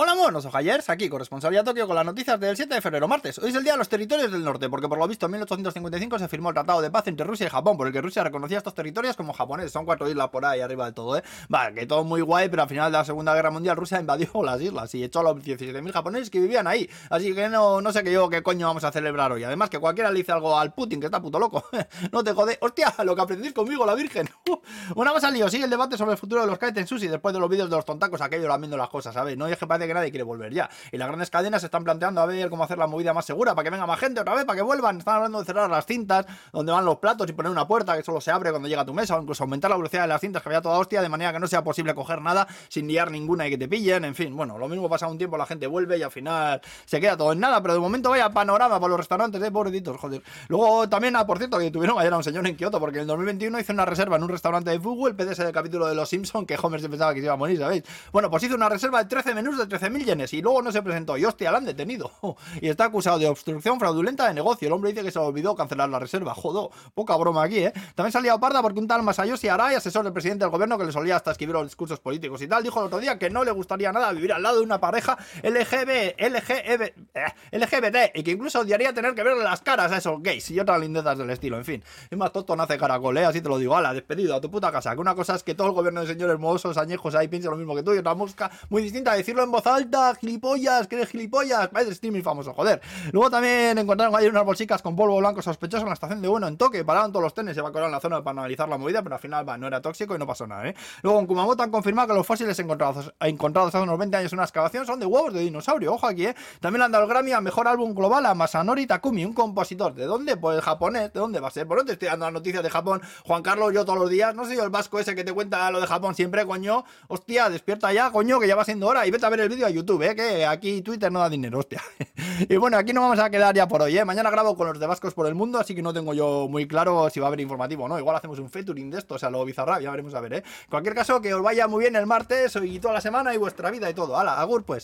Hola monos, ojayers, aquí, corresponsalía Tokio con las noticias del 7 de febrero, martes. Hoy es el día de los territorios del norte, porque por lo visto en 1855 se firmó el Tratado de Paz entre Rusia y Japón, por el que Rusia reconocía estos territorios como japoneses. Son cuatro islas por ahí arriba de todo, ¿eh? Vale, que todo muy guay, pero al final de la Segunda Guerra Mundial Rusia invadió las islas y echó a los 17.000 japoneses que vivían ahí. Así que no, no sé qué yo qué coño vamos a celebrar hoy. Además que cualquiera le dice algo al Putin, que está puto loco. no te jode. Hostia, lo que aprendís conmigo, la Virgen. Una cosa lío, sigue el debate sobre el futuro de los kaiten sushi después de los vídeos de los tontacos, aquello viendo las cosas, ¿sabes? No es que parece que nadie quiere volver ya. Y las grandes cadenas se están planteando a ver cómo hacer la movida más segura para que venga más gente otra vez, para que vuelvan. Están hablando de cerrar las cintas donde van los platos y poner una puerta que solo se abre cuando llega a tu mesa, o incluso aumentar la velocidad de las cintas que vaya toda hostia, de manera que no sea posible coger nada sin liar ninguna y que te pillen. En fin, bueno, lo mismo pasa un tiempo, la gente vuelve y al final se queda todo en nada, pero de momento vaya panorama para los restaurantes, eh, pobrecitos, joder. Luego también, ah, por cierto, que tuvieron ayer a un señor en Kioto, porque en el 2021 hizo una reserva en un restaurante de fútbol, el PDS del capítulo de Los Simpsons, que Homer se pensaba que se iba a morir, ¿sabéis? Bueno, pues hizo una reserva de 13 menús de 13.000 yenes y luego no se presentó. Y hostia, la han detenido. Y está acusado de obstrucción fraudulenta de negocio. El hombre dice que se olvidó cancelar la reserva. Jodo, poca broma aquí, ¿eh? También salía parda porque un tal Masayoshi Arai, asesor del presidente del gobierno que le solía hasta escribir los discursos políticos y tal, dijo el otro día que no le gustaría nada vivir al lado de una pareja LGB, LGB, eh, LGBT y que incluso odiaría tener que verle las caras a esos gays y otras lindezas del estilo. En fin, es más tonto nace caracol, ¿eh? Así te lo digo. Ala, despedido a tu puta casa. Que una cosa es que todo el gobierno de señores mohosos, añejos ahí piense lo mismo que tú y otra mosca muy distinta. Decirlo en voz alta, gilipollas, que eres gilipollas. Padre streaming famoso, joder. Luego también encontraron ayer unas bolsicas con polvo blanco sospechoso en la estación de Bueno en Toque. Pararon todos los trenes, se evacuaron la zona para analizar la movida, pero al final no era tóxico y no pasó nada, ¿eh? Luego en Kumamoto han confirmado que los fósiles encontrados, encontrados hace unos 20 años en una excavación son de huevos de dinosaurio. Ojo aquí, ¿eh? También le han dado el Grammy a mejor álbum global a Masanori Takumi, un compositor. ¿De dónde? Pues el japonés. ¿De dónde va a ser? ¿Por dónde estoy dando las noticias de Japón? Juan Carlos, yo todos los días. No soy yo el vasco ese que te cuenta lo de Japón siempre, coño. Hostia, despierta ya, coño, que ya va siendo hora. Y vete a ver el vídeo a YouTube, ¿eh? Que aquí Twitter no da dinero, hostia. y bueno, aquí no vamos a quedar ya por hoy, ¿eh? Mañana grabo con los de Vascos por el mundo, así que no tengo yo muy claro si va a haber informativo o no. Igual hacemos un featuring de esto, o sea, lo bizarra, ya veremos a ver, ¿eh? Cualquier caso, que os vaya muy bien el martes y toda la semana y vuestra vida y todo. Hala, agur pues.